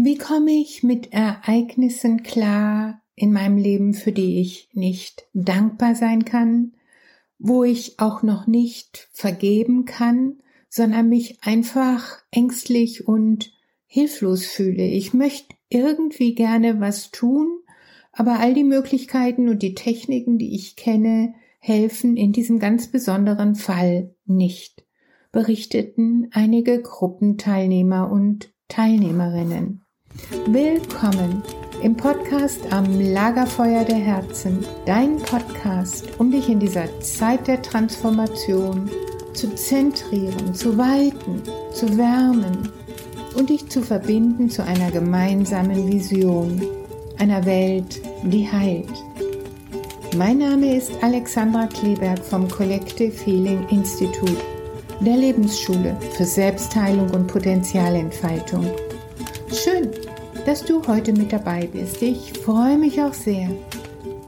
Wie komme ich mit Ereignissen klar in meinem Leben, für die ich nicht dankbar sein kann, wo ich auch noch nicht vergeben kann, sondern mich einfach ängstlich und hilflos fühle. Ich möchte irgendwie gerne was tun, aber all die Möglichkeiten und die Techniken, die ich kenne, helfen in diesem ganz besonderen Fall nicht, berichteten einige Gruppenteilnehmer und Teilnehmerinnen. Willkommen im Podcast am Lagerfeuer der Herzen, dein Podcast, um dich in dieser Zeit der Transformation zu zentrieren, zu weiten, zu wärmen und dich zu verbinden zu einer gemeinsamen Vision, einer Welt, die heilt. Mein Name ist Alexandra Kleberg vom Collective Healing Institute, der Lebensschule für Selbstheilung und Potenzialentfaltung. Schön, dass du heute mit dabei bist. Ich freue mich auch sehr,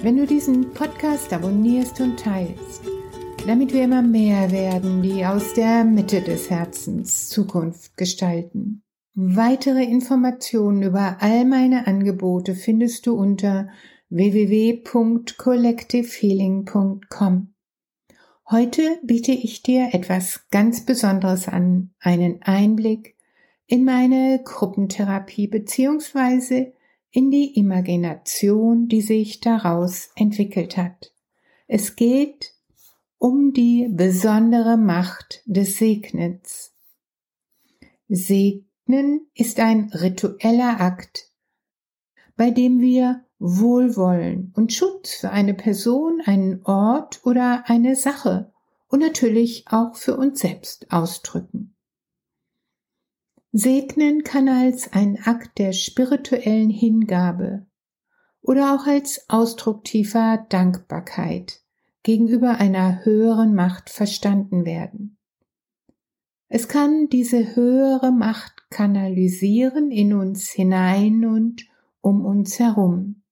wenn du diesen Podcast abonnierst und teilst, damit wir immer mehr werden, die aus der Mitte des Herzens Zukunft gestalten. Weitere Informationen über all meine Angebote findest du unter www.collectivehealing.com. Heute biete ich dir etwas ganz Besonderes an, einen Einblick in meine Gruppentherapie beziehungsweise in die Imagination, die sich daraus entwickelt hat. Es geht um die besondere Macht des Segnens. Segnen ist ein ritueller Akt, bei dem wir Wohlwollen und Schutz für eine Person, einen Ort oder eine Sache und natürlich auch für uns selbst ausdrücken. Segnen kann als ein Akt der spirituellen Hingabe oder auch als Ausdruck tiefer Dankbarkeit gegenüber einer höheren Macht verstanden werden. Es kann diese höhere Macht kanalisieren in uns hinein und um uns herum.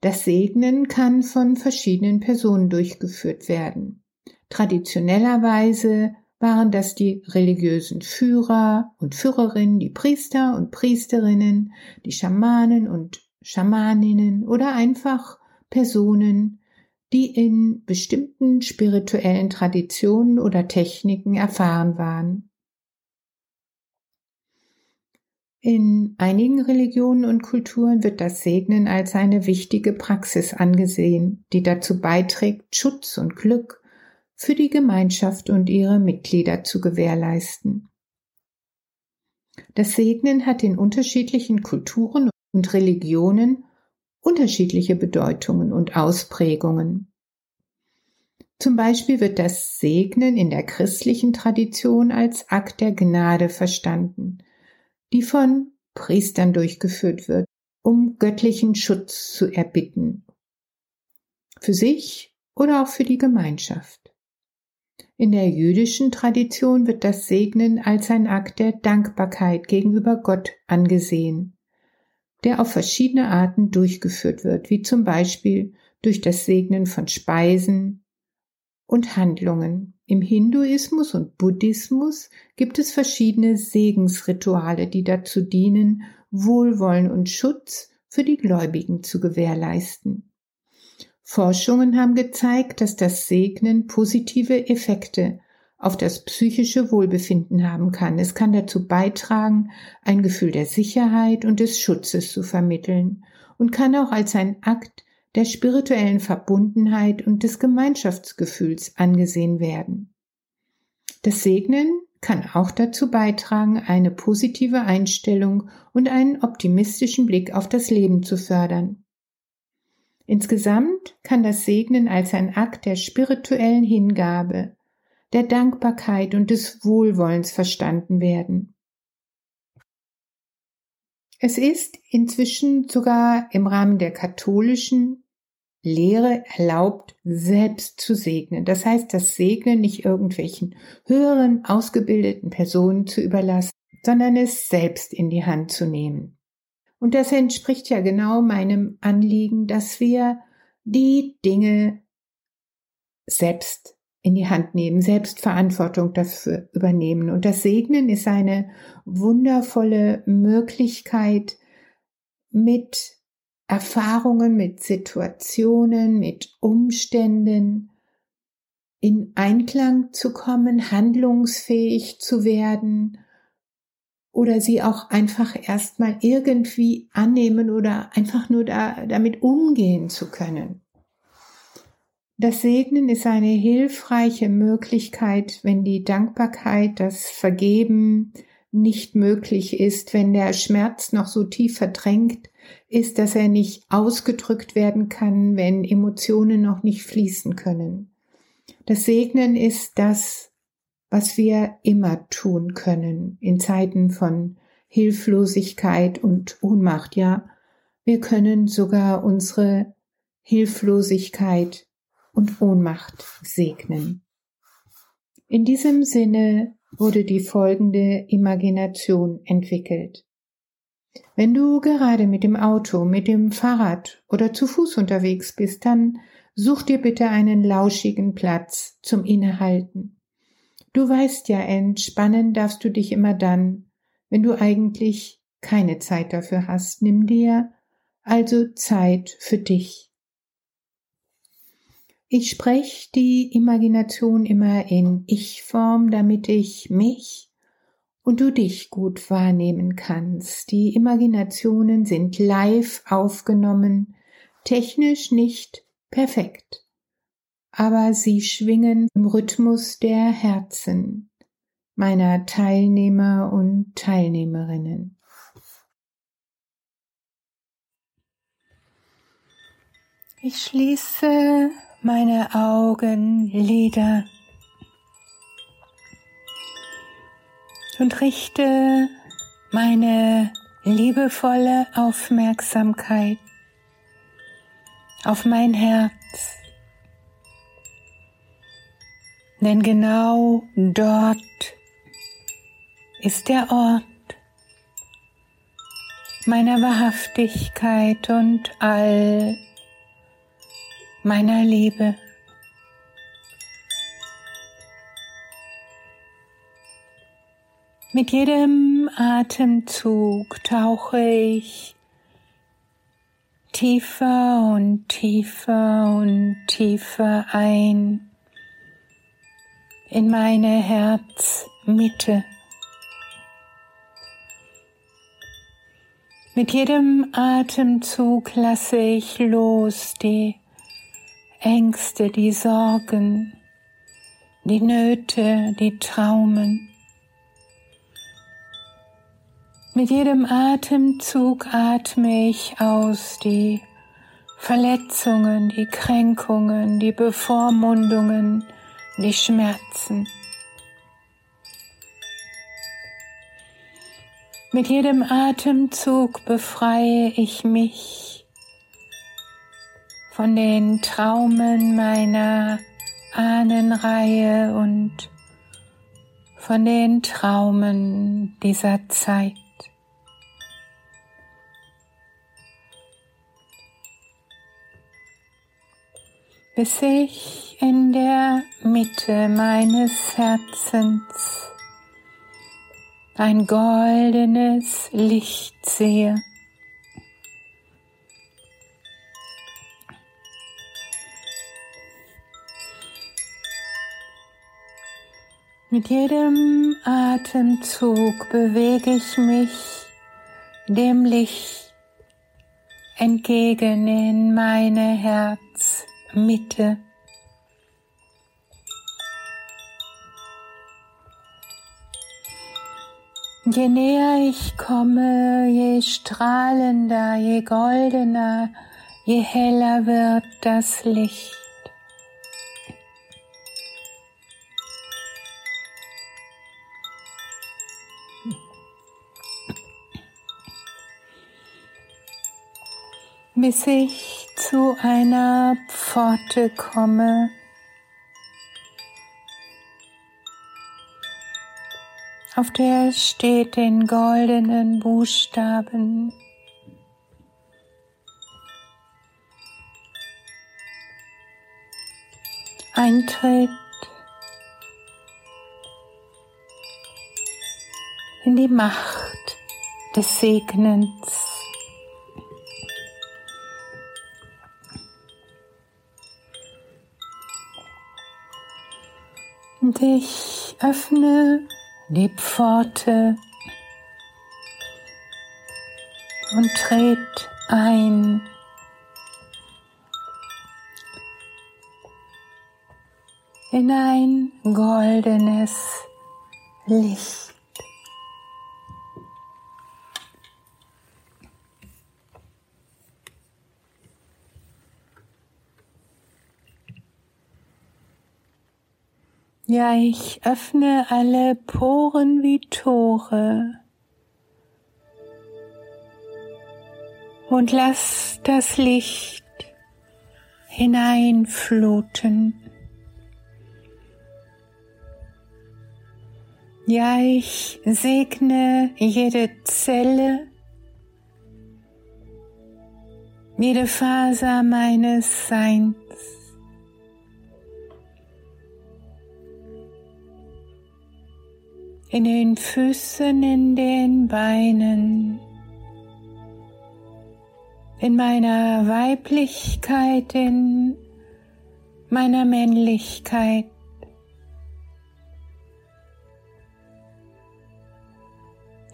Das Segnen kann von verschiedenen Personen durchgeführt werden. Traditionellerweise waren das die religiösen Führer und Führerinnen, die Priester und Priesterinnen, die Schamanen und Schamaninnen oder einfach Personen, die in bestimmten spirituellen Traditionen oder Techniken erfahren waren. In einigen Religionen und Kulturen wird das Segnen als eine wichtige Praxis angesehen, die dazu beiträgt, Schutz und Glück für die Gemeinschaft und ihre Mitglieder zu gewährleisten. Das Segnen hat in unterschiedlichen Kulturen und Religionen unterschiedliche Bedeutungen und Ausprägungen. Zum Beispiel wird das Segnen in der christlichen Tradition als Akt der Gnade verstanden, die von Priestern durchgeführt wird, um göttlichen Schutz zu erbitten, für sich oder auch für die Gemeinschaft. In der jüdischen Tradition wird das Segnen als ein Akt der Dankbarkeit gegenüber Gott angesehen, der auf verschiedene Arten durchgeführt wird, wie zum Beispiel durch das Segnen von Speisen und Handlungen. Im Hinduismus und Buddhismus gibt es verschiedene Segensrituale, die dazu dienen, Wohlwollen und Schutz für die Gläubigen zu gewährleisten. Forschungen haben gezeigt, dass das Segnen positive Effekte auf das psychische Wohlbefinden haben kann. Es kann dazu beitragen, ein Gefühl der Sicherheit und des Schutzes zu vermitteln und kann auch als ein Akt der spirituellen Verbundenheit und des Gemeinschaftsgefühls angesehen werden. Das Segnen kann auch dazu beitragen, eine positive Einstellung und einen optimistischen Blick auf das Leben zu fördern. Insgesamt kann das Segnen als ein Akt der spirituellen Hingabe, der Dankbarkeit und des Wohlwollens verstanden werden. Es ist inzwischen sogar im Rahmen der katholischen Lehre erlaubt, selbst zu segnen. Das heißt, das Segnen nicht irgendwelchen höheren, ausgebildeten Personen zu überlassen, sondern es selbst in die Hand zu nehmen. Und das entspricht ja genau meinem Anliegen, dass wir die Dinge selbst in die Hand nehmen, Selbstverantwortung dafür übernehmen. Und das Segnen ist eine wundervolle Möglichkeit, mit Erfahrungen, mit Situationen, mit Umständen in Einklang zu kommen, handlungsfähig zu werden oder sie auch einfach erstmal irgendwie annehmen oder einfach nur da, damit umgehen zu können. Das Segnen ist eine hilfreiche Möglichkeit, wenn die Dankbarkeit, das Vergeben nicht möglich ist, wenn der Schmerz noch so tief verdrängt ist, dass er nicht ausgedrückt werden kann, wenn Emotionen noch nicht fließen können. Das Segnen ist das, was wir immer tun können in Zeiten von Hilflosigkeit und Ohnmacht. Ja, wir können sogar unsere Hilflosigkeit und Ohnmacht segnen. In diesem Sinne wurde die folgende Imagination entwickelt. Wenn du gerade mit dem Auto, mit dem Fahrrad oder zu Fuß unterwegs bist, dann such dir bitte einen lauschigen Platz zum Innehalten. Du weißt ja, entspannen darfst du dich immer dann, wenn du eigentlich keine Zeit dafür hast. Nimm dir also Zeit für dich. Ich spreche die Imagination immer in Ich-Form, damit ich mich und du dich gut wahrnehmen kannst. Die Imaginationen sind live aufgenommen, technisch nicht perfekt, aber sie schwingen im Rhythmus der Herzen meiner Teilnehmer und Teilnehmerinnen. Ich schließe meine Augenlider und richte meine liebevolle Aufmerksamkeit auf mein Herz. Denn genau dort ist der Ort meiner Wahrhaftigkeit und all meiner Liebe. Mit jedem Atemzug tauche ich tiefer und tiefer und tiefer ein in meine Herzmitte. Mit jedem Atemzug lasse ich los die Ängste, die Sorgen, die Nöte, die Traumen. Mit jedem Atemzug atme ich aus die Verletzungen, die Kränkungen, die Bevormundungen, die Schmerzen. Mit jedem Atemzug befreie ich mich von den Traumen meiner Ahnenreihe und von den Traumen dieser Zeit. Bis ich in der Mitte meines Herzens ein goldenes Licht sehe. Mit jedem Atemzug bewege ich mich dem Licht entgegen in meine Herz. Mitte. Je näher ich komme, je strahlender, je goldener, je heller wird das Licht. bis ich zu einer Pforte komme, auf der steht in goldenen Buchstaben Eintritt in die Macht des Segnens. Ich öffne die Pforte und tret ein in ein goldenes Licht. Ja, ich öffne alle Poren wie Tore und lass das Licht hineinfluten. Ja, ich segne jede Zelle, jede Faser meines Seins. In den Füßen, in den Beinen, in meiner Weiblichkeit, in meiner Männlichkeit.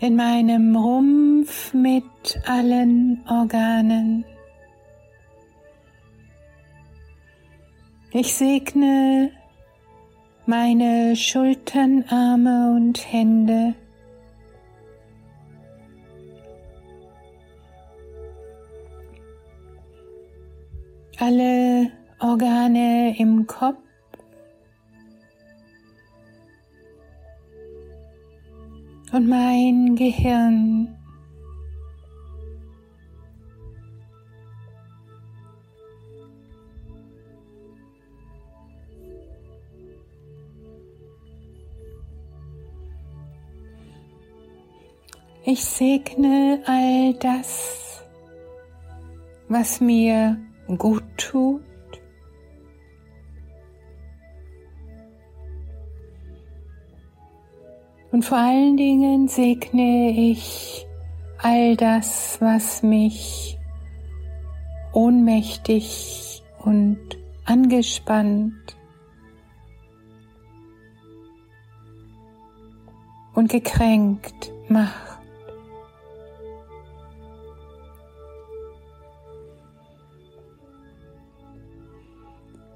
in meinem Rumpf mit allen Organen. Ich segne meine Schultern, Arme und Hände. Alle Organe im Kopf. Und mein Gehirn. Ich segne all das, was mir gut tut. Und vor allen Dingen segne ich all das, was mich ohnmächtig und angespannt und gekränkt macht.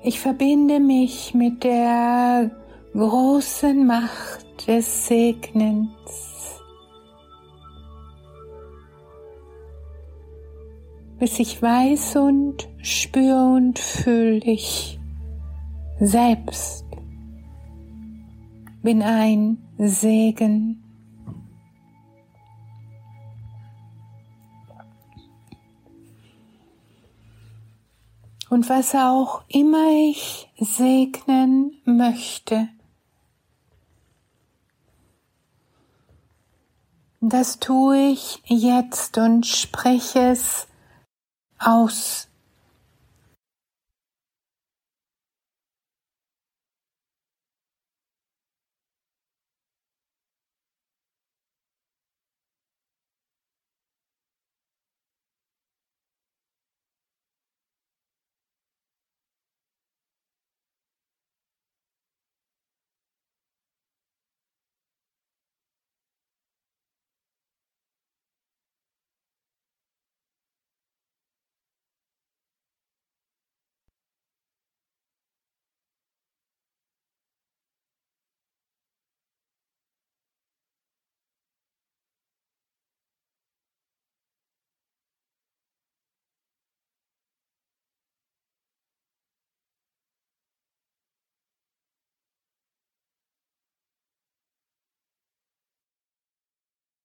Ich verbinde mich mit der großen Macht des Segnens, bis ich weiß und spüre und fühle ich selbst bin ein Segen. Und was auch immer ich segnen möchte. Das tue ich jetzt und spreche es aus.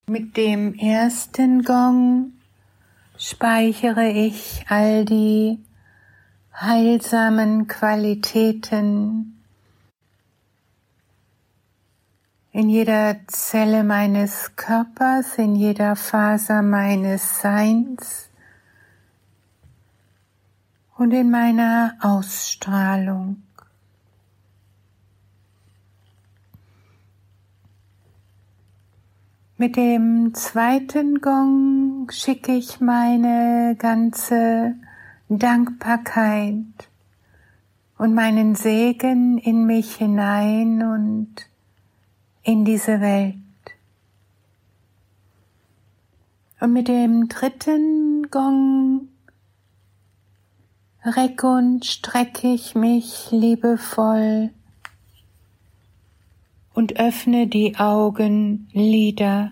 Mit dem ersten Gong speichere ich all die heilsamen Qualitäten in jeder Zelle meines Körpers, in jeder Faser meines Seins und in meiner Ausstrahlung. Mit dem zweiten Gong schicke ich meine ganze Dankbarkeit und meinen Segen in mich hinein und in diese Welt. Und mit dem dritten Gong reck und strecke ich mich liebevoll und öffne die Augenlider.